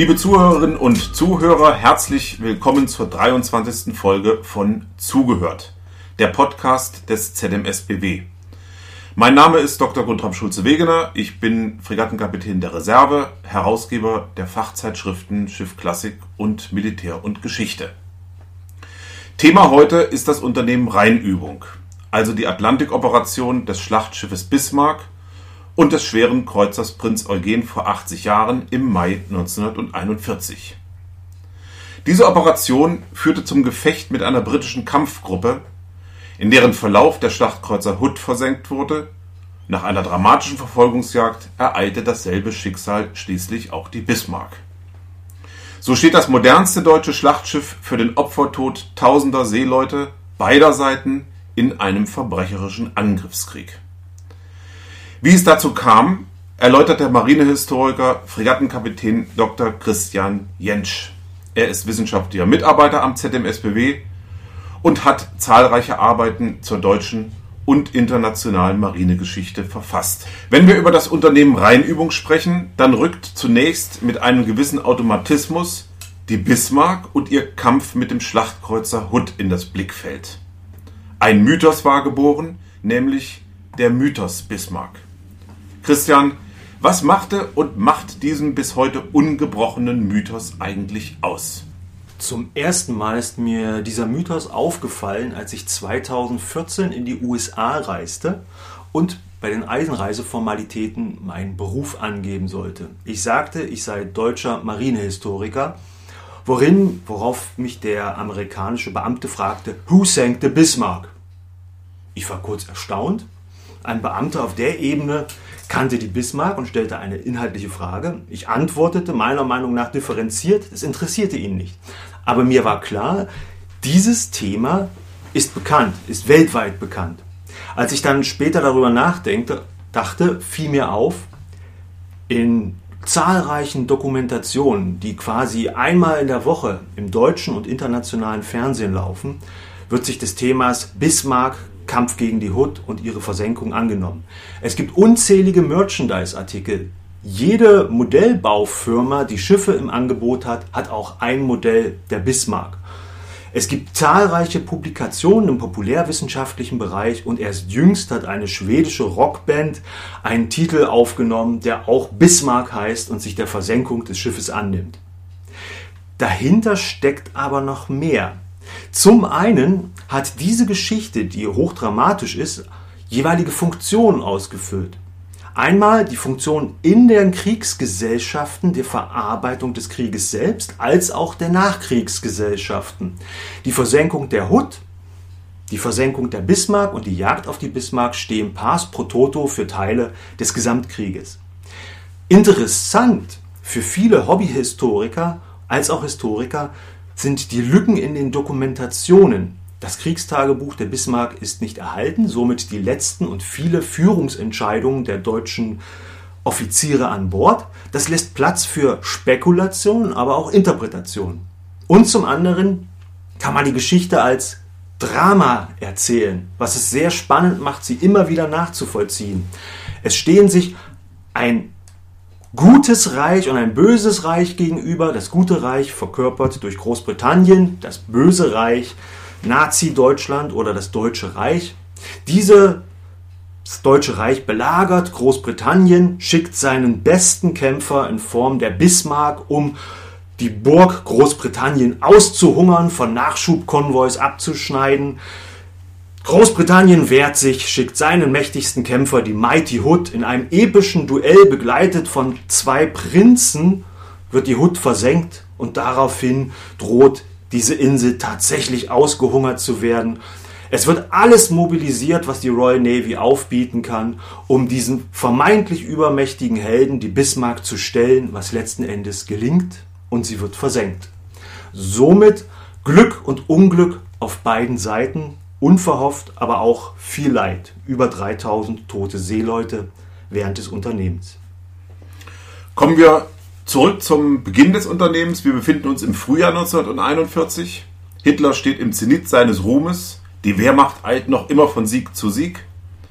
Liebe Zuhörerinnen und Zuhörer, herzlich willkommen zur 23. Folge von Zugehört, der Podcast des ZMSBW. Mein Name ist Dr. Guntram Schulze-Wegener. Ich bin Fregattenkapitän der Reserve, Herausgeber der Fachzeitschriften Schiff Klassik und Militär und Geschichte. Thema heute ist das Unternehmen Rheinübung, also die Atlantikoperation des Schlachtschiffes Bismarck und des schweren Kreuzers Prinz Eugen vor 80 Jahren im Mai 1941. Diese Operation führte zum Gefecht mit einer britischen Kampfgruppe, in deren Verlauf der Schlachtkreuzer Hood versenkt wurde. Nach einer dramatischen Verfolgungsjagd ereilte dasselbe Schicksal schließlich auch die Bismarck. So steht das modernste deutsche Schlachtschiff für den Opfertod tausender Seeleute beider Seiten in einem verbrecherischen Angriffskrieg. Wie es dazu kam, erläutert der Marinehistoriker Fregattenkapitän Dr. Christian Jentsch. Er ist wissenschaftlicher Mitarbeiter am ZMSBW und hat zahlreiche Arbeiten zur deutschen und internationalen Marinegeschichte verfasst. Wenn wir über das Unternehmen Rheinübung sprechen, dann rückt zunächst mit einem gewissen Automatismus die Bismarck und ihr Kampf mit dem Schlachtkreuzer Hood in das Blickfeld. Ein Mythos war geboren, nämlich der Mythos Bismarck. Christian, was machte und macht diesen bis heute ungebrochenen Mythos eigentlich aus? Zum ersten Mal ist mir dieser Mythos aufgefallen, als ich 2014 in die USA reiste und bei den Eisenreiseformalitäten meinen Beruf angeben sollte. Ich sagte, ich sei deutscher Marinehistoriker, worin, worauf mich der amerikanische Beamte fragte, Who sank the Bismarck? Ich war kurz erstaunt. Ein Beamter auf der Ebene kannte die Bismarck und stellte eine inhaltliche Frage. Ich antwortete meiner Meinung nach differenziert, es interessierte ihn nicht. Aber mir war klar, dieses Thema ist bekannt, ist weltweit bekannt. Als ich dann später darüber nachdenkte, dachte, fiel mir auf, in zahlreichen Dokumentationen, die quasi einmal in der Woche im deutschen und internationalen Fernsehen laufen, wird sich des Themas Bismarck Kampf gegen die Hood und ihre Versenkung angenommen. Es gibt unzählige Merchandise-Artikel. Jede Modellbaufirma, die Schiffe im Angebot hat, hat auch ein Modell der Bismarck. Es gibt zahlreiche Publikationen im populärwissenschaftlichen Bereich und erst jüngst hat eine schwedische Rockband einen Titel aufgenommen, der auch Bismarck heißt und sich der Versenkung des Schiffes annimmt. Dahinter steckt aber noch mehr. Zum einen hat diese Geschichte, die hochdramatisch ist, jeweilige Funktionen ausgefüllt. Einmal die Funktion in den Kriegsgesellschaften der Verarbeitung des Krieges selbst, als auch der Nachkriegsgesellschaften. Die Versenkung der Hood, die Versenkung der Bismarck und die Jagd auf die Bismarck stehen pars pro toto für Teile des Gesamtkrieges. Interessant für viele Hobbyhistoriker als auch Historiker sind die Lücken in den Dokumentationen. Das Kriegstagebuch der Bismarck ist nicht erhalten, somit die letzten und viele Führungsentscheidungen der deutschen Offiziere an Bord. Das lässt Platz für Spekulation, aber auch Interpretation. Und zum anderen kann man die Geschichte als Drama erzählen, was es sehr spannend macht, sie immer wieder nachzuvollziehen. Es stehen sich ein gutes Reich und ein böses Reich gegenüber. Das gute Reich verkörpert durch Großbritannien, das böse Reich Nazi-Deutschland oder das Deutsche Reich. Diese das Deutsche Reich belagert Großbritannien, schickt seinen besten Kämpfer in Form der Bismarck, um die Burg Großbritannien auszuhungern, von Nachschubkonvois abzuschneiden. Großbritannien wehrt sich, schickt seinen mächtigsten Kämpfer, die Mighty Hood, in einem epischen Duell begleitet von zwei Prinzen, wird die Hood versenkt und daraufhin droht diese Insel tatsächlich ausgehungert zu werden. Es wird alles mobilisiert, was die Royal Navy aufbieten kann, um diesen vermeintlich übermächtigen Helden, die Bismarck, zu stellen, was letzten Endes gelingt und sie wird versenkt. Somit Glück und Unglück auf beiden Seiten Unverhofft, aber auch viel Leid. Über 3000 tote Seeleute während des Unternehmens. Kommen wir zurück zum Beginn des Unternehmens. Wir befinden uns im Frühjahr 1941. Hitler steht im Zenit seines Ruhmes. Die Wehrmacht eilt noch immer von Sieg zu Sieg.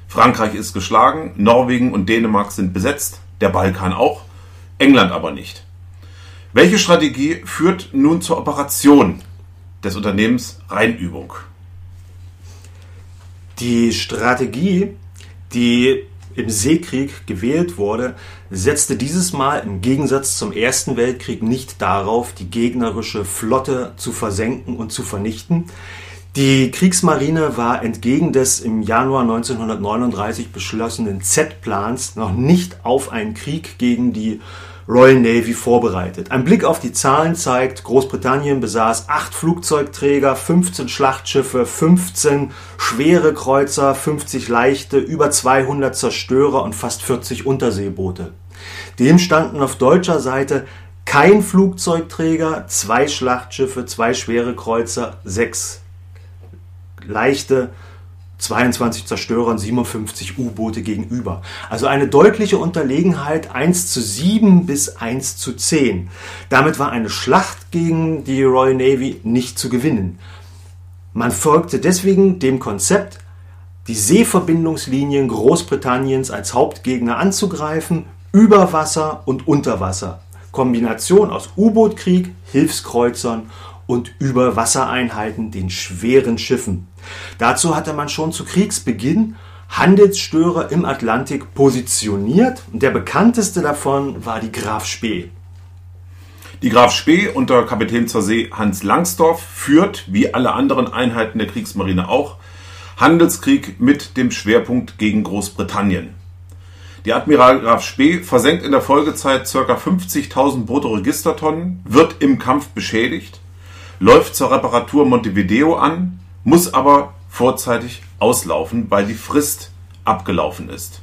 Frankreich ist geschlagen, Norwegen und Dänemark sind besetzt, der Balkan auch, England aber nicht. Welche Strategie führt nun zur Operation des Unternehmens Rheinübung? Die Strategie, die im Seekrieg gewählt wurde, setzte dieses Mal im Gegensatz zum Ersten Weltkrieg nicht darauf, die gegnerische Flotte zu versenken und zu vernichten. Die Kriegsmarine war entgegen des im Januar 1939 beschlossenen Z-Plans noch nicht auf einen Krieg gegen die Royal Navy vorbereitet. Ein Blick auf die Zahlen zeigt, Großbritannien besaß acht Flugzeugträger, 15 Schlachtschiffe, 15 schwere Kreuzer, 50 leichte, über 200 Zerstörer und fast 40 Unterseeboote. Dem standen auf deutscher Seite kein Flugzeugträger, zwei Schlachtschiffe, zwei schwere Kreuzer, sechs leichte, 22 Zerstörer und 57 U-Boote gegenüber. Also eine deutliche Unterlegenheit 1 zu 7 bis 1 zu 10. Damit war eine Schlacht gegen die Royal Navy nicht zu gewinnen. Man folgte deswegen dem Konzept, die Seeverbindungslinien Großbritanniens als Hauptgegner anzugreifen, über Wasser und unter Wasser. Kombination aus U-Boot-Krieg, Hilfskreuzern und Überwassereinheiten, den schweren Schiffen. Dazu hatte man schon zu Kriegsbeginn Handelsstörer im Atlantik positioniert und der bekannteste davon war die Graf Spee. Die Graf Spee unter Kapitän zur See Hans Langsdorff führt, wie alle anderen Einheiten der Kriegsmarine auch, Handelskrieg mit dem Schwerpunkt gegen Großbritannien. Die Admiral Graf Spee versenkt in der Folgezeit ca. 50.000 Bruttoregistertonnen, wird im Kampf beschädigt, läuft zur Reparatur Montevideo an, muss aber vorzeitig auslaufen, weil die Frist abgelaufen ist.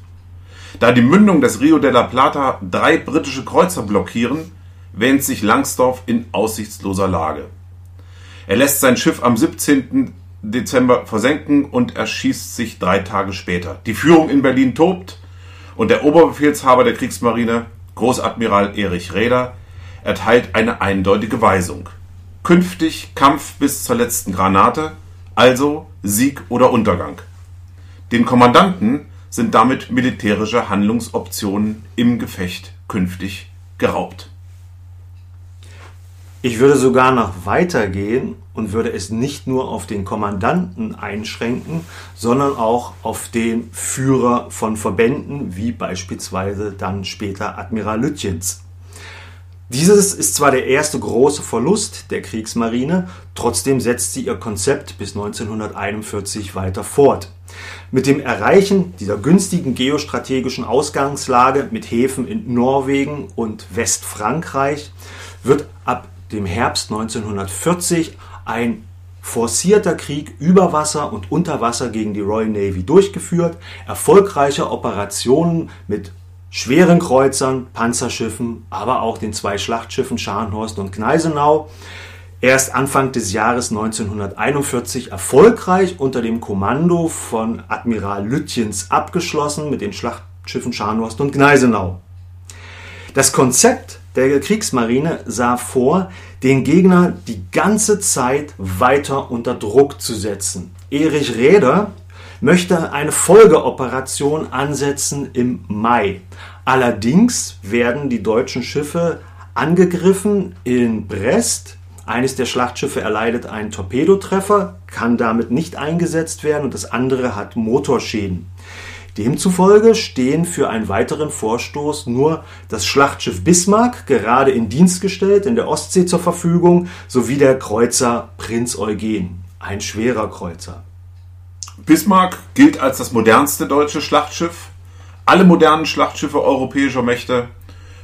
Da die Mündung des Rio de la Plata drei britische Kreuzer blockieren, wähnt sich Langsdorff in aussichtsloser Lage. Er lässt sein Schiff am 17. Dezember versenken und erschießt sich drei Tage später. Die Führung in Berlin tobt und der Oberbefehlshaber der Kriegsmarine, Großadmiral Erich Räder, erteilt eine eindeutige Weisung. Künftig Kampf bis zur letzten Granate, also Sieg oder Untergang. Den Kommandanten sind damit militärische Handlungsoptionen im Gefecht künftig geraubt. Ich würde sogar noch weitergehen und würde es nicht nur auf den Kommandanten einschränken, sondern auch auf den Führer von Verbänden, wie beispielsweise dann später Admiral Lütjens. Dieses ist zwar der erste große Verlust der Kriegsmarine, trotzdem setzt sie ihr Konzept bis 1941 weiter fort. Mit dem Erreichen dieser günstigen geostrategischen Ausgangslage mit Häfen in Norwegen und Westfrankreich wird ab dem Herbst 1940 ein forcierter Krieg über Wasser und unter Wasser gegen die Royal Navy durchgeführt, erfolgreiche Operationen mit schweren Kreuzern, Panzerschiffen, aber auch den zwei Schlachtschiffen Scharnhorst und Gneisenau erst Anfang des Jahres 1941 erfolgreich unter dem Kommando von Admiral Lütjens abgeschlossen mit den Schlachtschiffen Scharnhorst und Gneisenau. Das Konzept der Kriegsmarine sah vor, den Gegner die ganze Zeit weiter unter Druck zu setzen. Erich Räder möchte eine Folgeoperation ansetzen im Mai. Allerdings werden die deutschen Schiffe angegriffen in Brest. Eines der Schlachtschiffe erleidet einen Torpedotreffer, kann damit nicht eingesetzt werden und das andere hat Motorschäden. Demzufolge stehen für einen weiteren Vorstoß nur das Schlachtschiff Bismarck, gerade in Dienst gestellt in der Ostsee zur Verfügung, sowie der Kreuzer Prinz Eugen, ein schwerer Kreuzer. Bismarck gilt als das modernste deutsche Schlachtschiff. Alle modernen Schlachtschiffe europäischer Mächte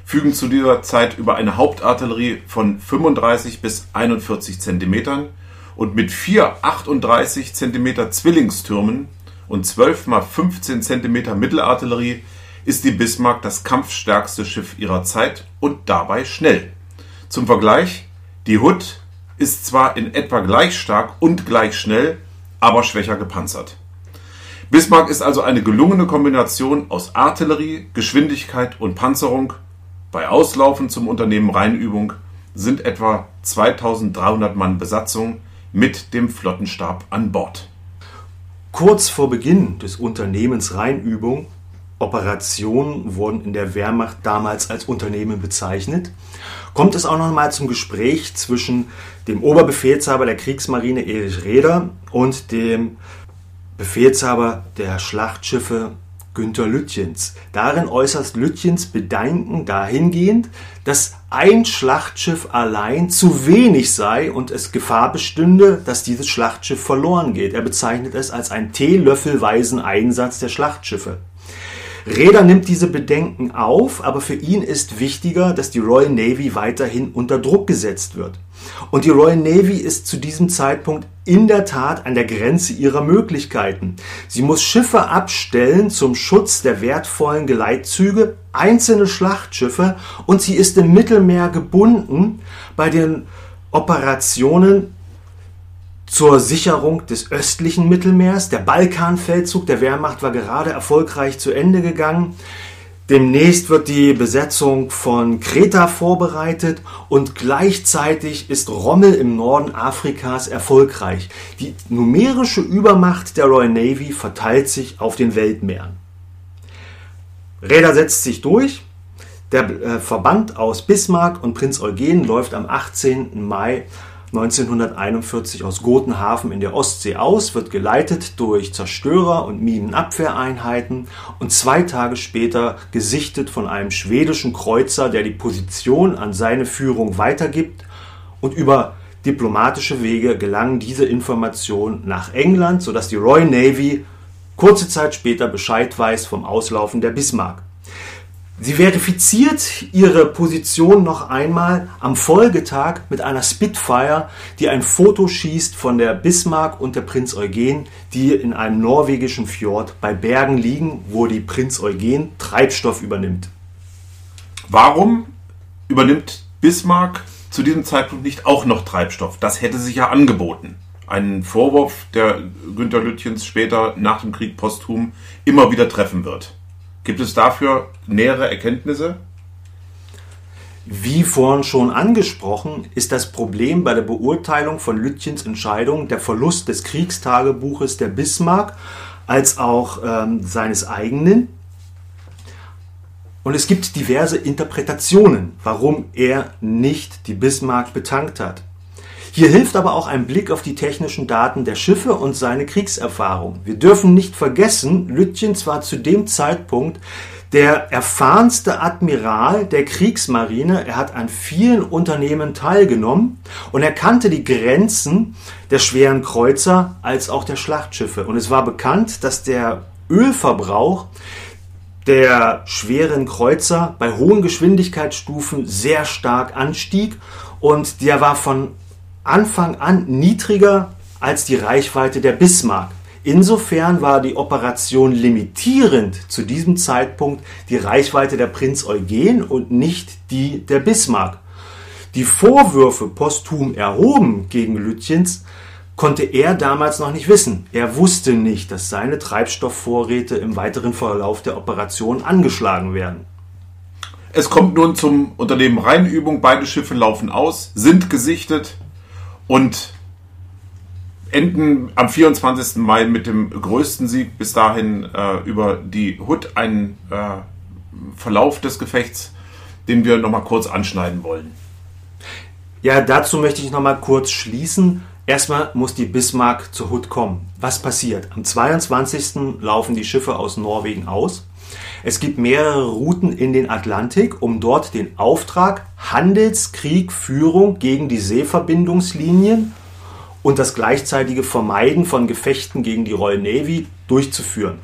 fügen zu dieser Zeit über eine Hauptartillerie von 35 bis 41 cm und mit vier 38 cm Zwillingstürmen und 12 mal 15 cm Mittelartillerie ist die Bismarck das kampfstärkste Schiff ihrer Zeit und dabei schnell. Zum Vergleich, die Hood ist zwar in etwa gleich stark und gleich schnell, aber schwächer gepanzert. Bismarck ist also eine gelungene Kombination aus Artillerie, Geschwindigkeit und Panzerung. Bei Auslaufen zum Unternehmen Rheinübung sind etwa 2300 Mann Besatzung mit dem Flottenstab an Bord. Kurz vor Beginn des Unternehmens Rheinübung Operationen wurden in der Wehrmacht damals als Unternehmen bezeichnet. Kommt es auch noch mal zum Gespräch zwischen dem Oberbefehlshaber der Kriegsmarine Erich Reder und dem Befehlshaber der Schlachtschiffe Günter Lütjens. Darin äußert Lütjens Bedenken dahingehend, dass ein Schlachtschiff allein zu wenig sei und es Gefahr bestünde, dass dieses Schlachtschiff verloren geht. Er bezeichnet es als einen teelöffelweisen Einsatz der Schlachtschiffe. Räder nimmt diese Bedenken auf, aber für ihn ist wichtiger, dass die Royal Navy weiterhin unter Druck gesetzt wird. Und die Royal Navy ist zu diesem Zeitpunkt in der Tat an der Grenze ihrer Möglichkeiten. Sie muss Schiffe abstellen zum Schutz der wertvollen Geleitzüge, einzelne Schlachtschiffe und sie ist im Mittelmeer gebunden bei den Operationen zur Sicherung des östlichen Mittelmeers. Der Balkanfeldzug der Wehrmacht war gerade erfolgreich zu Ende gegangen. Demnächst wird die Besetzung von Kreta vorbereitet und gleichzeitig ist Rommel im Norden Afrikas erfolgreich. Die numerische Übermacht der Royal Navy verteilt sich auf den Weltmeeren. Räder setzt sich durch. Der äh, Verband aus Bismarck und Prinz Eugen läuft am 18. Mai 1941 aus Gotenhafen in der Ostsee aus, wird geleitet durch Zerstörer und Minenabwehreinheiten und zwei Tage später gesichtet von einem schwedischen Kreuzer, der die Position an seine Führung weitergibt und über diplomatische Wege gelangen diese Informationen nach England, sodass die Royal Navy kurze Zeit später Bescheid weiß vom Auslaufen der Bismarck. Sie verifiziert ihre Position noch einmal am Folgetag mit einer Spitfire, die ein Foto schießt von der Bismarck und der Prinz Eugen, die in einem norwegischen Fjord bei Bergen liegen, wo die Prinz Eugen Treibstoff übernimmt. Warum übernimmt Bismarck zu diesem Zeitpunkt nicht auch noch Treibstoff? Das hätte sich ja angeboten. Ein Vorwurf, der Günter Lütjens später nach dem Krieg posthum immer wieder treffen wird. Gibt es dafür nähere Erkenntnisse? Wie vorhin schon angesprochen, ist das Problem bei der Beurteilung von Lütjens Entscheidung der Verlust des Kriegstagebuches der Bismarck als auch ähm, seines eigenen. Und es gibt diverse Interpretationen, warum er nicht die Bismarck betankt hat. Hier hilft aber auch ein Blick auf die technischen Daten der Schiffe und seine Kriegserfahrung. Wir dürfen nicht vergessen, Lütjens war zu dem Zeitpunkt der erfahrenste Admiral der Kriegsmarine. Er hat an vielen Unternehmen teilgenommen und er kannte die Grenzen der schweren Kreuzer als auch der Schlachtschiffe. Und es war bekannt, dass der Ölverbrauch der schweren Kreuzer bei hohen Geschwindigkeitsstufen sehr stark anstieg und der war von Anfang an niedriger als die Reichweite der Bismarck. Insofern war die Operation limitierend zu diesem Zeitpunkt die Reichweite der Prinz Eugen und nicht die der Bismarck. Die Vorwürfe posthum erhoben gegen Lütjens konnte er damals noch nicht wissen. Er wusste nicht, dass seine Treibstoffvorräte im weiteren Verlauf der Operation angeschlagen werden. Es kommt nun zum Unternehmen Rheinübung. Beide Schiffe laufen aus, sind gesichtet und enden am 24. Mai mit dem größten Sieg bis dahin äh, über die Hood, ein äh, Verlauf des Gefechts, den wir nochmal kurz anschneiden wollen. Ja, dazu möchte ich nochmal kurz schließen. Erstmal muss die Bismarck zur Hood kommen. Was passiert? Am 22. laufen die Schiffe aus Norwegen aus. Es gibt mehrere Routen in den Atlantik, um dort den Auftrag Handelskrieg, Führung gegen die Seeverbindungslinien und das gleichzeitige Vermeiden von Gefechten gegen die Royal Navy durchzuführen.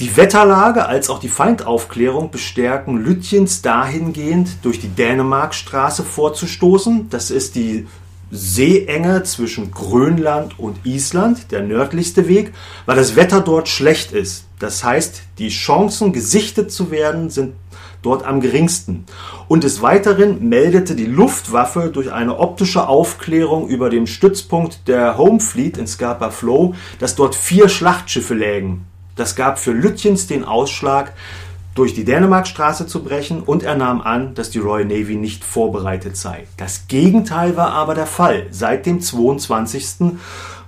Die Wetterlage als auch die Feindaufklärung bestärken Lütjens dahingehend, durch die Dänemarkstraße vorzustoßen. Das ist die Seeenge zwischen Grönland und Island, der nördlichste Weg, weil das Wetter dort schlecht ist. Das heißt, die Chancen, gesichtet zu werden, sind dort am geringsten. Und des Weiteren meldete die Luftwaffe durch eine optische Aufklärung über dem Stützpunkt der Home Fleet in Scapa Flow, dass dort vier Schlachtschiffe lägen. Das gab für Lütjens den Ausschlag, durch die Dänemarkstraße zu brechen und er nahm an, dass die Royal Navy nicht vorbereitet sei. Das Gegenteil war aber der Fall. Seit dem 22.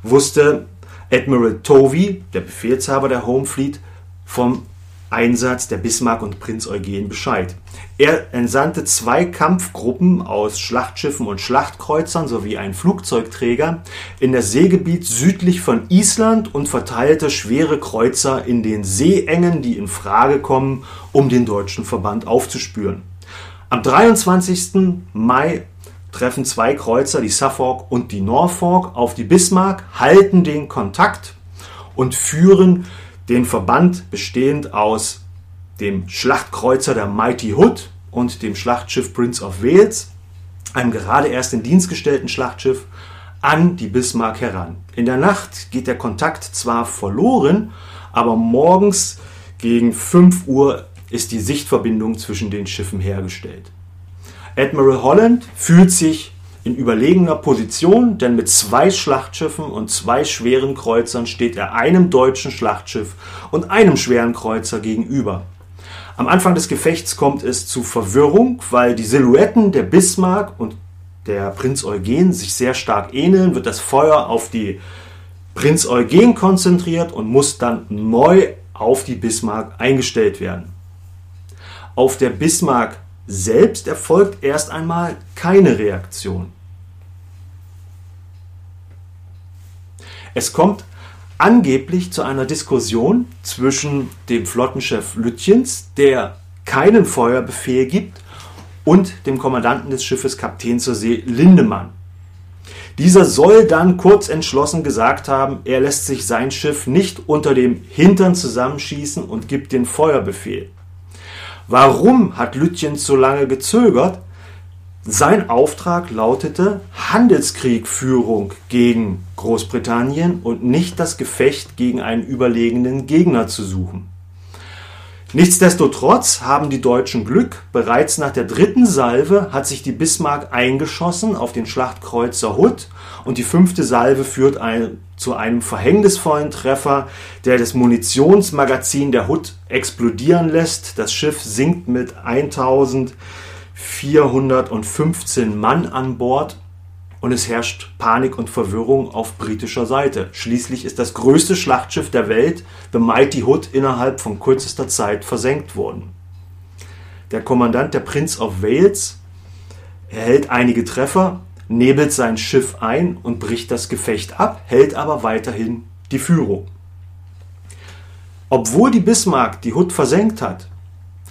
wusste Admiral Tovey, der Befehlshaber der Home Fleet, vom Einsatz der Bismarck und Prinz Eugen Bescheid. Er entsandte zwei Kampfgruppen aus Schlachtschiffen und Schlachtkreuzern sowie einen Flugzeugträger in das Seegebiet südlich von Island und verteilte schwere Kreuzer in den Seeengen, die in Frage kommen, um den deutschen Verband aufzuspüren. Am 23. Mai treffen zwei Kreuzer, die Suffolk und die Norfolk, auf die Bismarck, halten den Kontakt und führen den Verband bestehend aus dem Schlachtkreuzer der Mighty Hood und dem Schlachtschiff Prince of Wales, einem gerade erst in Dienst gestellten Schlachtschiff, an die Bismarck heran. In der Nacht geht der Kontakt zwar verloren, aber morgens gegen 5 Uhr ist die Sichtverbindung zwischen den Schiffen hergestellt. Admiral Holland fühlt sich in überlegener Position, denn mit zwei Schlachtschiffen und zwei schweren Kreuzern steht er einem deutschen Schlachtschiff und einem schweren Kreuzer gegenüber. Am Anfang des Gefechts kommt es zu Verwirrung, weil die Silhouetten der Bismarck und der Prinz Eugen sich sehr stark ähneln, wird das Feuer auf die Prinz Eugen konzentriert und muss dann neu auf die Bismarck eingestellt werden. Auf der Bismarck selbst erfolgt erst einmal keine Reaktion. Es kommt angeblich zu einer Diskussion zwischen dem Flottenchef Lütjens, der keinen Feuerbefehl gibt, und dem Kommandanten des Schiffes Kapitän zur See Lindemann. Dieser soll dann kurz entschlossen gesagt haben, er lässt sich sein Schiff nicht unter dem Hintern zusammenschießen und gibt den Feuerbefehl. Warum hat Lütjens so lange gezögert? Sein Auftrag lautete Handelskriegführung gegen Großbritannien und nicht das Gefecht gegen einen überlegenen Gegner zu suchen. Nichtsdestotrotz haben die Deutschen Glück. Bereits nach der dritten Salve hat sich die Bismarck eingeschossen auf den Schlachtkreuzer Hood und die fünfte Salve führt ein, zu einem verhängnisvollen Treffer, der das Munitionsmagazin der Hood explodieren lässt. Das Schiff sinkt mit 1415 Mann an Bord und es herrscht Panik und Verwirrung auf britischer Seite. Schließlich ist das größte Schlachtschiff der Welt, The Mighty Hood, innerhalb von kürzester Zeit versenkt worden. Der Kommandant der Prince of Wales erhält einige Treffer, nebelt sein Schiff ein und bricht das Gefecht ab, hält aber weiterhin die Führung. Obwohl die Bismarck die Hood versenkt hat,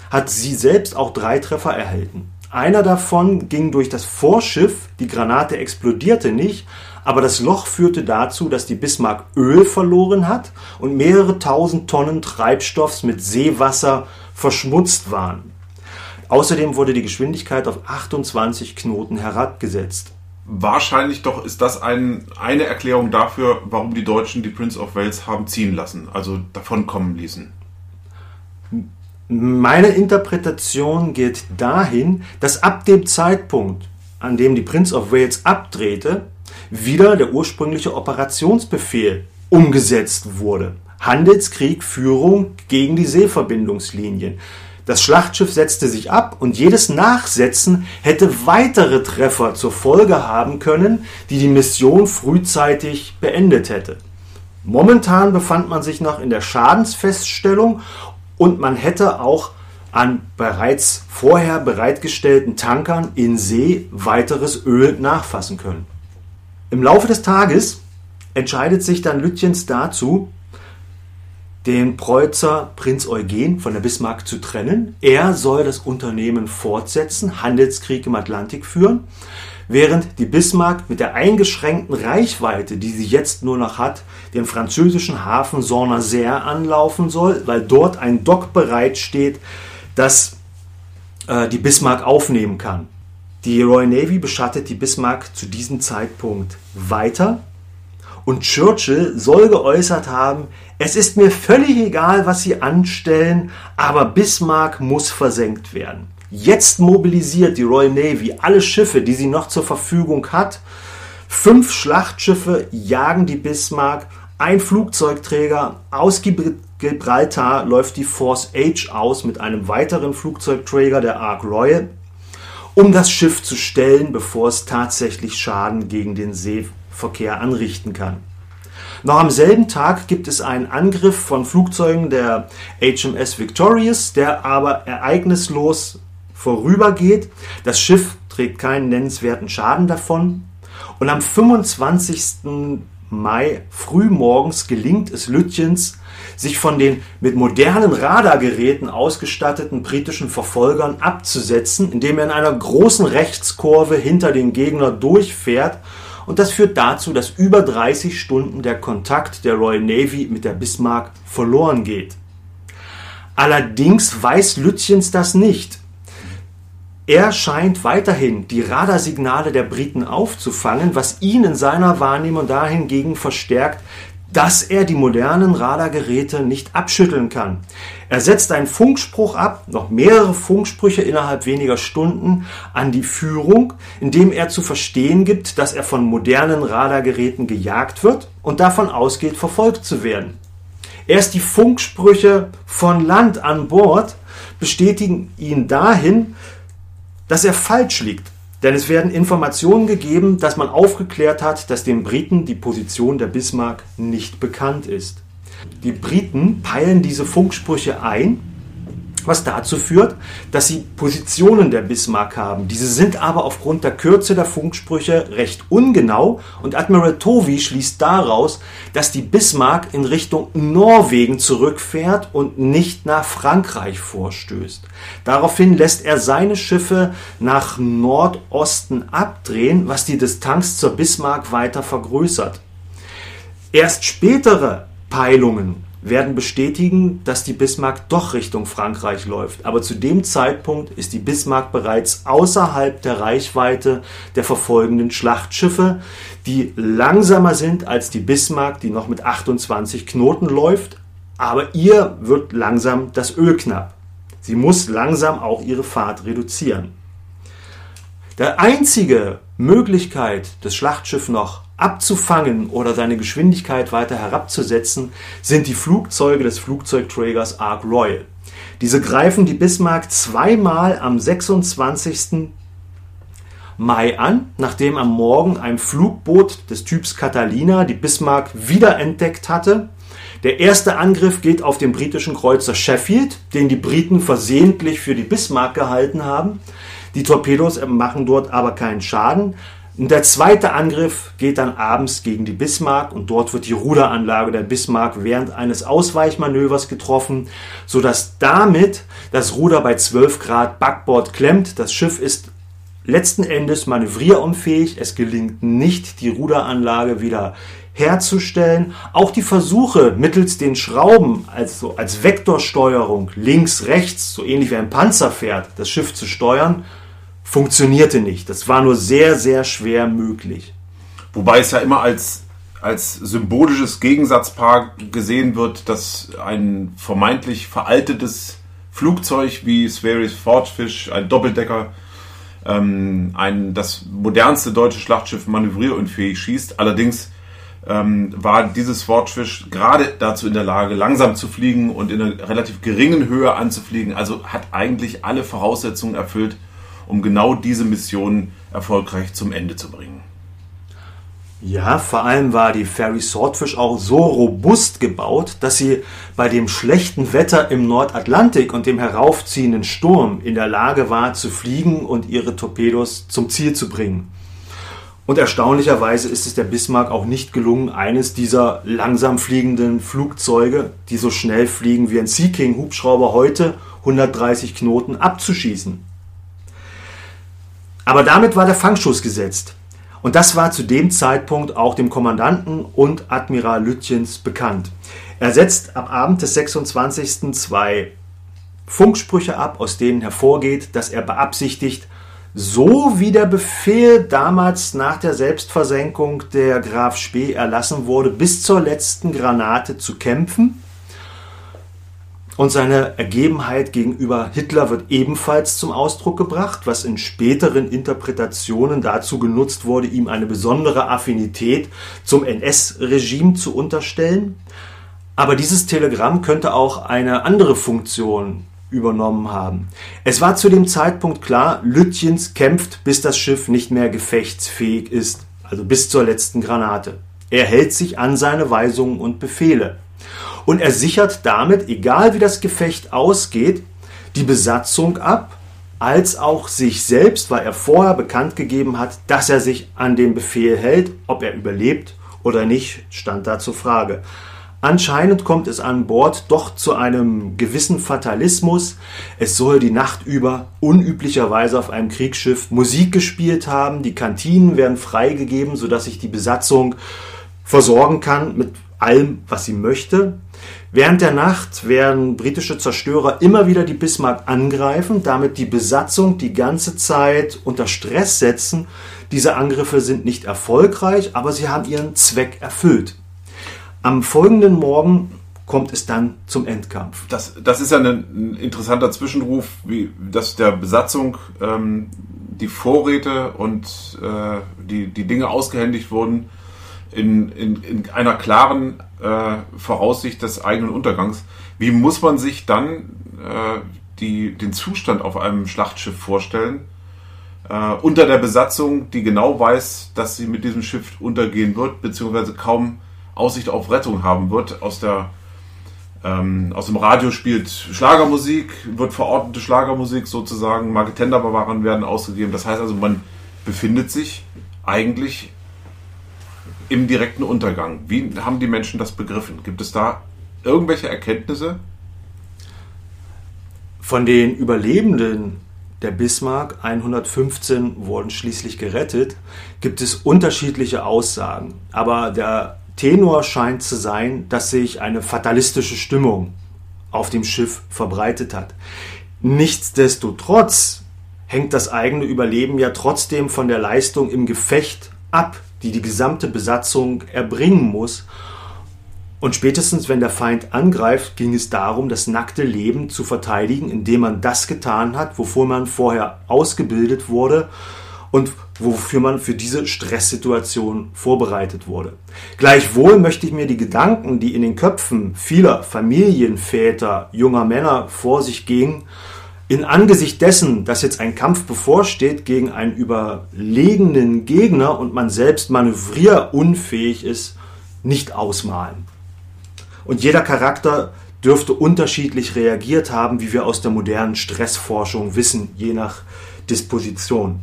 hat sie selbst auch drei Treffer erhalten. Einer davon ging durch das Vorschiff, die Granate explodierte nicht, aber das Loch führte dazu, dass die Bismarck Öl verloren hat und mehrere tausend Tonnen Treibstoffs mit Seewasser verschmutzt waren. Außerdem wurde die Geschwindigkeit auf 28 Knoten herabgesetzt. Wahrscheinlich doch ist das ein, eine Erklärung dafür, warum die Deutschen die Prince of Wales haben ziehen lassen, also davonkommen ließen. Meine Interpretation geht dahin, dass ab dem Zeitpunkt, an dem die Prince of Wales abdrehte, wieder der ursprüngliche Operationsbefehl umgesetzt wurde. Handelskrieg, Führung gegen die Seeverbindungslinien. Das Schlachtschiff setzte sich ab und jedes Nachsetzen hätte weitere Treffer zur Folge haben können, die die Mission frühzeitig beendet hätte. Momentan befand man sich noch in der Schadensfeststellung und man hätte auch an bereits vorher bereitgestellten Tankern in See weiteres Öl nachfassen können. Im Laufe des Tages entscheidet sich dann Lütjens dazu, den Preußer Prinz Eugen von der Bismarck zu trennen. Er soll das Unternehmen fortsetzen, Handelskrieg im Atlantik führen während die Bismarck mit der eingeschränkten Reichweite, die sie jetzt nur noch hat, den französischen Hafen Saint-Nazaire anlaufen soll, weil dort ein Dock bereitsteht, das äh, die Bismarck aufnehmen kann. Die Royal Navy beschattet die Bismarck zu diesem Zeitpunkt weiter und Churchill soll geäußert haben, es ist mir völlig egal, was sie anstellen, aber Bismarck muss versenkt werden. Jetzt mobilisiert die Royal Navy alle Schiffe, die sie noch zur Verfügung hat. Fünf Schlachtschiffe jagen die Bismarck. Ein Flugzeugträger aus Gibraltar läuft die Force H aus mit einem weiteren Flugzeugträger der Ark Royal, um das Schiff zu stellen, bevor es tatsächlich Schaden gegen den Seeverkehr anrichten kann. Noch am selben Tag gibt es einen Angriff von Flugzeugen der HMS Victorious, der aber ereignislos vorübergeht. Das Schiff trägt keinen nennenswerten Schaden davon. Und am 25. Mai frühmorgens gelingt es Lütjens, sich von den mit modernen Radargeräten ausgestatteten britischen Verfolgern abzusetzen, indem er in einer großen Rechtskurve hinter den Gegner durchfährt. Und das führt dazu, dass über 30 Stunden der Kontakt der Royal Navy mit der Bismarck verloren geht. Allerdings weiß Lütjens das nicht. Er scheint weiterhin die Radarsignale der Briten aufzufangen, was ihn in seiner Wahrnehmung dahingegen verstärkt, dass er die modernen Radargeräte nicht abschütteln kann. Er setzt einen Funkspruch ab, noch mehrere Funksprüche innerhalb weniger Stunden an die Führung, indem er zu verstehen gibt, dass er von modernen Radargeräten gejagt wird und davon ausgeht, verfolgt zu werden. Erst die Funksprüche von Land an Bord bestätigen ihn dahin, dass er falsch liegt denn es werden Informationen gegeben, dass man aufgeklärt hat, dass den Briten die Position der Bismarck nicht bekannt ist. Die Briten peilen diese Funksprüche ein was dazu führt, dass sie Positionen der Bismarck haben. Diese sind aber aufgrund der Kürze der Funksprüche recht ungenau und Admiral Tovey schließt daraus, dass die Bismarck in Richtung Norwegen zurückfährt und nicht nach Frankreich vorstößt. Daraufhin lässt er seine Schiffe nach Nordosten abdrehen, was die Distanz zur Bismarck weiter vergrößert. Erst spätere Peilungen werden bestätigen, dass die Bismarck doch Richtung Frankreich läuft. Aber zu dem Zeitpunkt ist die Bismarck bereits außerhalb der Reichweite der verfolgenden Schlachtschiffe, die langsamer sind als die Bismarck, die noch mit 28 Knoten läuft. Aber ihr wird langsam das Öl knapp. Sie muss langsam auch ihre Fahrt reduzieren. Der einzige Möglichkeit, das Schlachtschiff noch abzufangen oder seine Geschwindigkeit weiter herabzusetzen, sind die Flugzeuge des Flugzeugträgers Ark Royal. Diese greifen die Bismarck zweimal am 26. Mai an, nachdem am Morgen ein Flugboot des Typs Catalina die Bismarck wiederentdeckt hatte. Der erste Angriff geht auf den britischen Kreuzer Sheffield, den die Briten versehentlich für die Bismarck gehalten haben. Die Torpedos machen dort aber keinen Schaden. Und der zweite Angriff geht dann abends gegen die Bismarck und dort wird die Ruderanlage der Bismarck während eines Ausweichmanövers getroffen, sodass damit das Ruder bei 12 Grad Backbord klemmt. Das Schiff ist letzten Endes manövrierunfähig. Es gelingt nicht, die Ruderanlage wieder herzustellen. Auch die Versuche mittels den Schrauben, also als Vektorsteuerung links, rechts, so ähnlich wie ein Panzer fährt, das Schiff zu steuern, funktionierte nicht. Das war nur sehr, sehr schwer möglich. Wobei es ja immer als, als symbolisches Gegensatzpaar gesehen wird, dass ein vermeintlich veraltetes Flugzeug wie Sverris Fortfish, ein Doppeldecker, ähm, ein, das modernste deutsche Schlachtschiff manövrierunfähig schießt. Allerdings ähm, war dieses Swordfish gerade dazu in der Lage, langsam zu fliegen und in einer relativ geringen Höhe anzufliegen. Also hat eigentlich alle Voraussetzungen erfüllt, um genau diese Mission erfolgreich zum Ende zu bringen. Ja, vor allem war die Ferry Swordfish auch so robust gebaut, dass sie bei dem schlechten Wetter im Nordatlantik und dem heraufziehenden Sturm in der Lage war zu fliegen und ihre Torpedos zum Ziel zu bringen. Und erstaunlicherweise ist es der Bismarck auch nicht gelungen, eines dieser langsam fliegenden Flugzeuge, die so schnell fliegen wie ein Sea King Hubschrauber heute, 130 Knoten abzuschießen. Aber damit war der Fangschuss gesetzt. Und das war zu dem Zeitpunkt auch dem Kommandanten und Admiral Lütjens bekannt. Er setzt am Abend des 26. zwei Funksprüche ab, aus denen hervorgeht, dass er beabsichtigt, so wie der Befehl damals nach der Selbstversenkung der Graf Spee erlassen wurde, bis zur letzten Granate zu kämpfen und seine Ergebenheit gegenüber Hitler wird ebenfalls zum Ausdruck gebracht, was in späteren Interpretationen dazu genutzt wurde, ihm eine besondere Affinität zum NS-Regime zu unterstellen. Aber dieses Telegramm könnte auch eine andere Funktion übernommen haben. Es war zu dem Zeitpunkt klar, Lütjens kämpft, bis das Schiff nicht mehr gefechtsfähig ist, also bis zur letzten Granate. Er hält sich an seine Weisungen und Befehle. Und er sichert damit, egal wie das Gefecht ausgeht, die Besatzung ab, als auch sich selbst, weil er vorher bekannt gegeben hat, dass er sich an den Befehl hält, ob er überlebt oder nicht, stand da zur Frage. Anscheinend kommt es an Bord doch zu einem gewissen Fatalismus. Es soll die Nacht über unüblicherweise auf einem Kriegsschiff Musik gespielt haben. Die Kantinen werden freigegeben, sodass sich die Besatzung versorgen kann mit allem, was sie möchte. Während der Nacht werden britische Zerstörer immer wieder die Bismarck angreifen, damit die Besatzung die ganze Zeit unter Stress setzen. Diese Angriffe sind nicht erfolgreich, aber sie haben ihren Zweck erfüllt. Am folgenden Morgen kommt es dann zum Endkampf. Das, das ist ja ein, ein interessanter Zwischenruf, wie, dass der Besatzung ähm, die Vorräte und äh, die, die Dinge ausgehändigt wurden in, in, in einer klaren äh, Voraussicht des eigenen Untergangs. Wie muss man sich dann äh, die, den Zustand auf einem Schlachtschiff vorstellen? Äh, unter der Besatzung, die genau weiß, dass sie mit diesem Schiff untergehen wird, beziehungsweise kaum Aussicht auf Rettung haben wird. Aus, der, ähm, aus dem Radio spielt Schlagermusik, wird verordnete Schlagermusik sozusagen, Marketenderbewahrer werden ausgegeben. Das heißt also, man befindet sich eigentlich im direkten Untergang. Wie haben die Menschen das begriffen? Gibt es da irgendwelche Erkenntnisse? Von den Überlebenden der Bismarck, 115 wurden schließlich gerettet, gibt es unterschiedliche Aussagen. Aber der Tenor scheint zu sein, dass sich eine fatalistische Stimmung auf dem Schiff verbreitet hat. Nichtsdestotrotz hängt das eigene Überleben ja trotzdem von der Leistung im Gefecht ab, die die gesamte Besatzung erbringen muss. Und spätestens, wenn der Feind angreift, ging es darum, das nackte Leben zu verteidigen, indem man das getan hat, wovor man vorher ausgebildet wurde und wofür man für diese Stresssituation vorbereitet wurde. Gleichwohl möchte ich mir die Gedanken, die in den Köpfen vieler Familienväter, junger Männer vor sich gingen, in Angesicht dessen, dass jetzt ein Kampf bevorsteht gegen einen überlegenen Gegner und man selbst manövrierunfähig ist, nicht ausmalen. Und jeder Charakter dürfte unterschiedlich reagiert haben, wie wir aus der modernen Stressforschung wissen, je nach Disposition.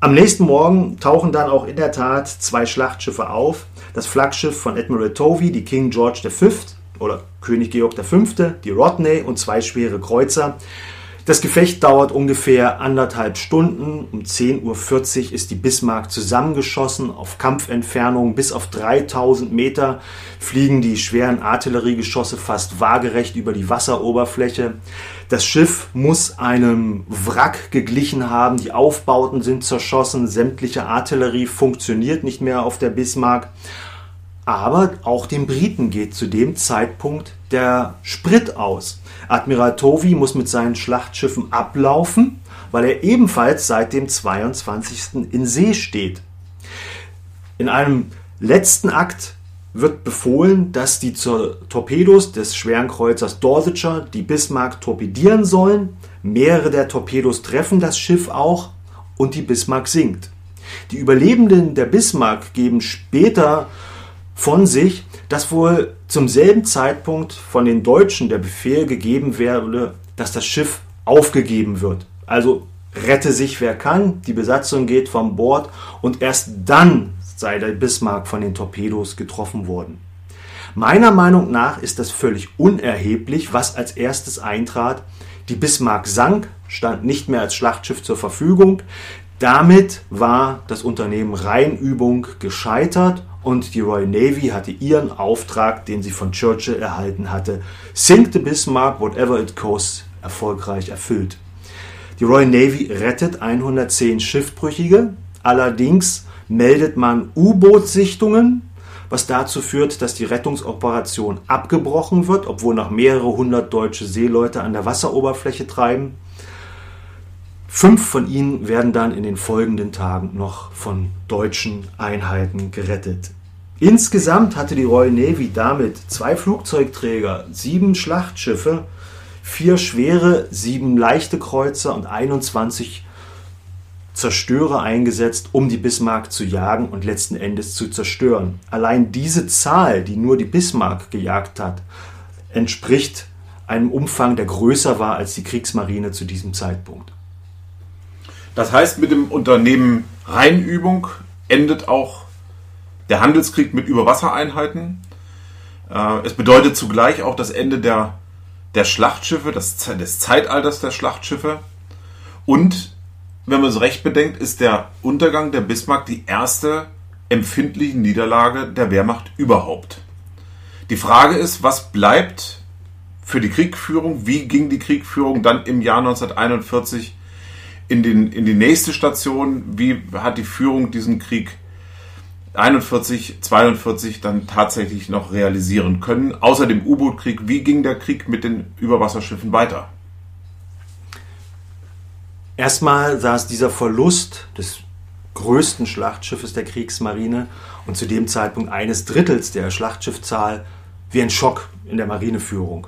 Am nächsten Morgen tauchen dann auch in der Tat zwei Schlachtschiffe auf. Das Flaggschiff von Admiral Tovey, die King George V. oder König Georg V., die Rodney und zwei schwere Kreuzer. Das Gefecht dauert ungefähr anderthalb Stunden. Um 10.40 Uhr ist die Bismarck zusammengeschossen. Auf Kampfentfernung bis auf 3000 Meter fliegen die schweren Artilleriegeschosse fast waagerecht über die Wasseroberfläche. Das Schiff muss einem Wrack geglichen haben. Die Aufbauten sind zerschossen. Sämtliche Artillerie funktioniert nicht mehr auf der Bismarck. Aber auch den Briten geht zu dem Zeitpunkt der Sprit aus. Admiral Tovey muss mit seinen Schlachtschiffen ablaufen, weil er ebenfalls seit dem 22. in See steht. In einem letzten Akt wird befohlen, dass die Torpedos des schweren Kreuzers Dorsetshire die Bismarck torpedieren sollen. Mehrere der Torpedos treffen das Schiff auch und die Bismarck sinkt. Die Überlebenden der Bismarck geben später von sich, dass wohl zum selben Zeitpunkt von den Deutschen der Befehl gegeben werde, dass das Schiff aufgegeben wird. Also rette sich wer kann, die Besatzung geht vom Bord und erst dann sei der Bismarck von den Torpedos getroffen worden. Meiner Meinung nach ist das völlig unerheblich, was als erstes eintrat. Die Bismarck sank, stand nicht mehr als Schlachtschiff zur Verfügung. Damit war das Unternehmen Rheinübung gescheitert und die Royal Navy hatte ihren Auftrag, den sie von Churchill erhalten hatte, Sink the Bismarck, whatever it costs, erfolgreich erfüllt. Die Royal Navy rettet 110 Schiffbrüchige, allerdings meldet man U-Boot-Sichtungen, was dazu führt, dass die Rettungsoperation abgebrochen wird, obwohl noch mehrere hundert deutsche Seeleute an der Wasseroberfläche treiben. Fünf von ihnen werden dann in den folgenden Tagen noch von deutschen Einheiten gerettet. Insgesamt hatte die Royal Navy damit zwei Flugzeugträger, sieben Schlachtschiffe, vier schwere, sieben leichte Kreuzer und 21 Zerstörer eingesetzt, um die Bismarck zu jagen und letzten Endes zu zerstören. Allein diese Zahl, die nur die Bismarck gejagt hat, entspricht einem Umfang, der größer war als die Kriegsmarine zu diesem Zeitpunkt. Das heißt, mit dem Unternehmen Rheinübung endet auch der Handelskrieg mit Überwassereinheiten. Äh, es bedeutet zugleich auch das Ende der, der Schlachtschiffe, das, des Zeitalters der Schlachtschiffe. Und wenn man es recht bedenkt, ist der Untergang der Bismarck die erste empfindliche Niederlage der Wehrmacht überhaupt. Die Frage ist, was bleibt für die Kriegführung? Wie ging die Kriegführung dann im Jahr 1941 in, den, in die nächste Station? Wie hat die Führung diesen Krieg 41, 42 dann tatsächlich noch realisieren können? Außer dem U-Boot-Krieg, wie ging der Krieg mit den Überwasserschiffen weiter? Erstmal saß dieser Verlust des größten Schlachtschiffes der Kriegsmarine und zu dem Zeitpunkt eines Drittels der Schlachtschiffzahl wie ein Schock in der Marineführung.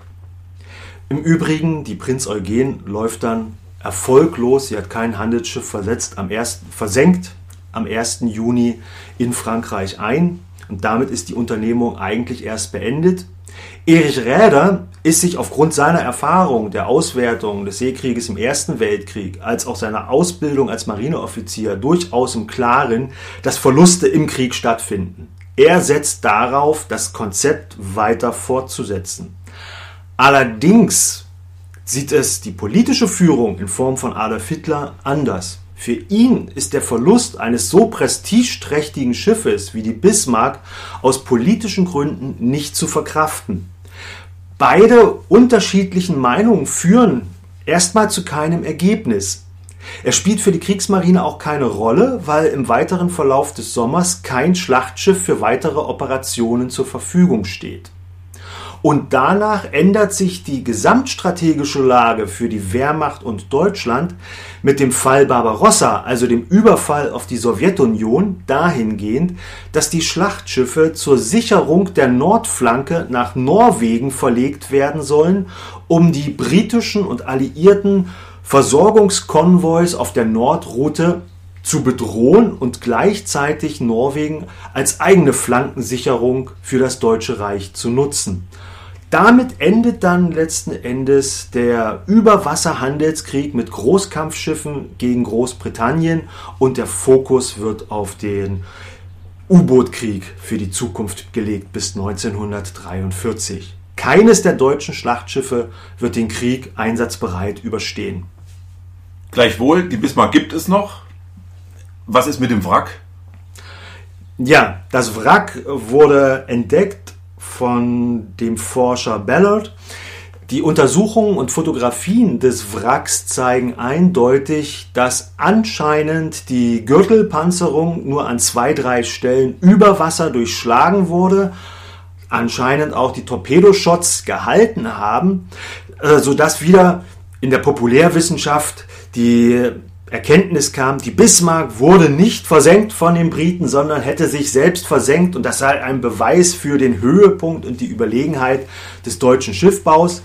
Im Übrigen, die Prinz Eugen läuft dann erfolglos, sie hat kein Handelsschiff versetzt, am 1., versenkt am 1. Juni in Frankreich ein und damit ist die Unternehmung eigentlich erst beendet. Erich Räder ist sich aufgrund seiner Erfahrung der Auswertung des Seekrieges im Ersten Weltkrieg als auch seiner Ausbildung als Marineoffizier durchaus im Klaren, dass Verluste im Krieg stattfinden. Er setzt darauf, das Konzept weiter fortzusetzen. Allerdings sieht es die politische Führung in Form von Adolf Hitler anders. Für ihn ist der Verlust eines so prestigeträchtigen Schiffes wie die Bismarck aus politischen Gründen nicht zu verkraften. Beide unterschiedlichen Meinungen führen erstmal zu keinem Ergebnis. Er spielt für die Kriegsmarine auch keine Rolle, weil im weiteren Verlauf des Sommers kein Schlachtschiff für weitere Operationen zur Verfügung steht. Und danach ändert sich die gesamtstrategische Lage für die Wehrmacht und Deutschland mit dem Fall Barbarossa, also dem Überfall auf die Sowjetunion, dahingehend, dass die Schlachtschiffe zur Sicherung der Nordflanke nach Norwegen verlegt werden sollen, um die britischen und alliierten Versorgungskonvois auf der Nordroute zu bedrohen und gleichzeitig Norwegen als eigene Flankensicherung für das Deutsche Reich zu nutzen. Damit endet dann letzten Endes der Überwasserhandelskrieg mit Großkampfschiffen gegen Großbritannien und der Fokus wird auf den U-Boot-Krieg für die Zukunft gelegt bis 1943. Keines der deutschen Schlachtschiffe wird den Krieg einsatzbereit überstehen. Gleichwohl, die Bismarck gibt es noch. Was ist mit dem Wrack? Ja, das Wrack wurde entdeckt von dem Forscher Ballard. Die Untersuchungen und Fotografien des Wracks zeigen eindeutig, dass anscheinend die Gürtelpanzerung nur an zwei, drei Stellen über Wasser durchschlagen wurde, anscheinend auch die Torpedoshots gehalten haben, äh, sodass wieder in der Populärwissenschaft die Erkenntnis kam, die Bismarck wurde nicht versenkt von den Briten, sondern hätte sich selbst versenkt und das sei ein Beweis für den Höhepunkt und die Überlegenheit des deutschen Schiffbaus.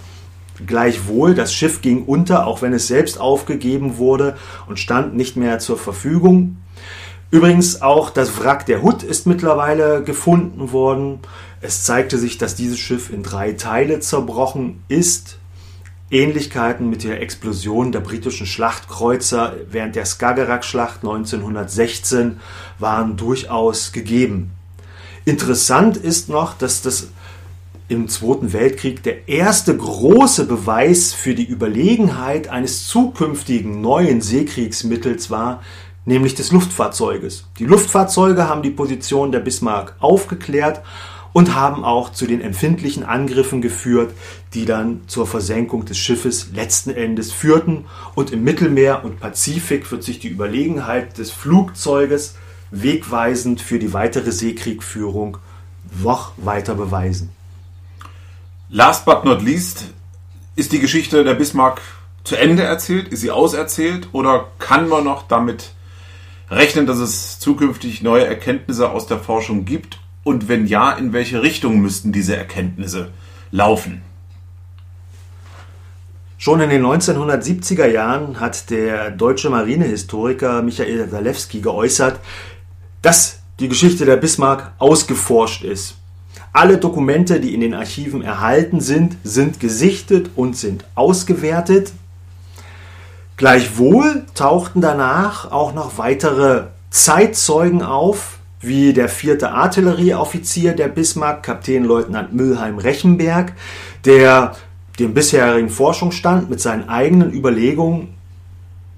Gleichwohl, das Schiff ging unter, auch wenn es selbst aufgegeben wurde und stand nicht mehr zur Verfügung. Übrigens auch das Wrack der Hood ist mittlerweile gefunden worden. Es zeigte sich, dass dieses Schiff in drei Teile zerbrochen ist. Ähnlichkeiten mit der Explosion der britischen Schlachtkreuzer während der Skagerrak-Schlacht 1916 waren durchaus gegeben. Interessant ist noch, dass das im Zweiten Weltkrieg der erste große Beweis für die Überlegenheit eines zukünftigen neuen Seekriegsmittels war, nämlich des Luftfahrzeuges. Die Luftfahrzeuge haben die Position der Bismarck aufgeklärt und haben auch zu den empfindlichen Angriffen geführt, die dann zur Versenkung des Schiffes letzten Endes führten. Und im Mittelmeer und Pazifik wird sich die Überlegenheit des Flugzeuges wegweisend für die weitere Seekriegführung noch weiter beweisen. Last but not least, ist die Geschichte der Bismarck zu Ende erzählt? Ist sie auserzählt? Oder kann man noch damit rechnen, dass es zukünftig neue Erkenntnisse aus der Forschung gibt? Und wenn ja, in welche Richtung müssten diese Erkenntnisse laufen? Schon in den 1970er Jahren hat der deutsche Marinehistoriker Michael Zalewski geäußert, dass die Geschichte der Bismarck ausgeforscht ist. Alle Dokumente, die in den Archiven erhalten sind, sind gesichtet und sind ausgewertet. Gleichwohl tauchten danach auch noch weitere Zeitzeugen auf, wie der vierte Artillerieoffizier der Bismarck, Kapitänleutnant Mülheim Rechenberg, der dem bisherigen Forschungsstand mit seinen eigenen Überlegungen,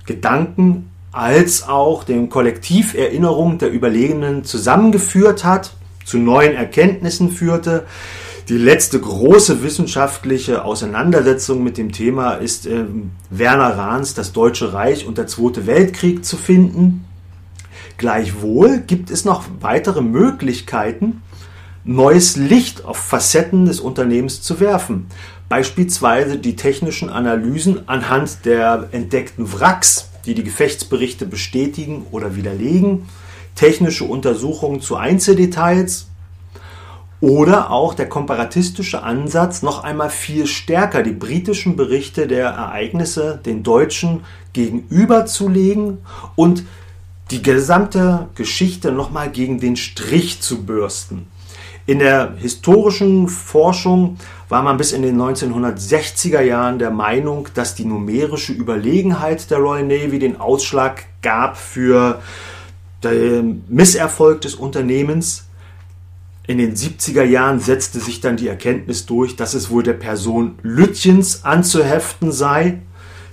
Gedanken als auch den Kollektiverinnerungen der Überlegenen zusammengeführt hat, zu neuen Erkenntnissen führte. Die letzte große wissenschaftliche Auseinandersetzung mit dem Thema ist Werner Rahns Das Deutsche Reich und der Zweite Weltkrieg zu finden. Gleichwohl gibt es noch weitere Möglichkeiten, neues Licht auf Facetten des Unternehmens zu werfen. Beispielsweise die technischen Analysen anhand der entdeckten Wracks, die die Gefechtsberichte bestätigen oder widerlegen, technische Untersuchungen zu Einzeldetails oder auch der komparatistische Ansatz, noch einmal viel stärker die britischen Berichte der Ereignisse den deutschen gegenüberzulegen und die gesamte Geschichte nochmal gegen den Strich zu bürsten. In der historischen Forschung war man bis in den 1960er Jahren der Meinung, dass die numerische Überlegenheit der Royal Navy den Ausschlag gab für den Misserfolg des Unternehmens. In den 70er Jahren setzte sich dann die Erkenntnis durch, dass es wohl der Person Lütjens anzuheften sei,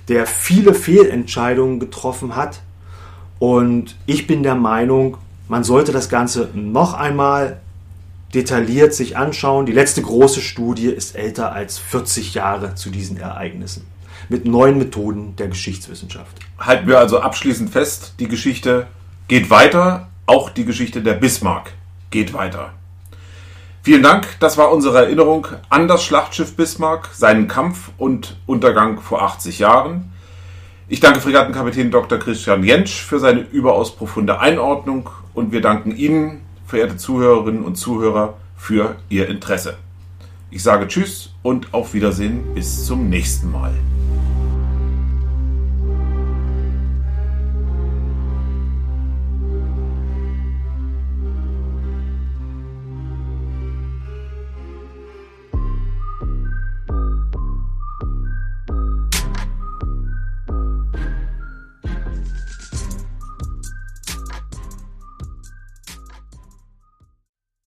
der viele Fehlentscheidungen getroffen hat. Und ich bin der Meinung, man sollte das Ganze noch einmal detailliert sich anschauen. Die letzte große Studie ist älter als 40 Jahre zu diesen Ereignissen mit neuen Methoden der Geschichtswissenschaft. Halten wir also abschließend fest, die Geschichte geht weiter, auch die Geschichte der Bismarck geht weiter. Vielen Dank, das war unsere Erinnerung an das Schlachtschiff Bismarck, seinen Kampf und Untergang vor 80 Jahren. Ich danke Fregattenkapitän Dr. Christian Jentsch für seine überaus profunde Einordnung und wir danken Ihnen, verehrte Zuhörerinnen und Zuhörer, für Ihr Interesse. Ich sage Tschüss und auf Wiedersehen bis zum nächsten Mal.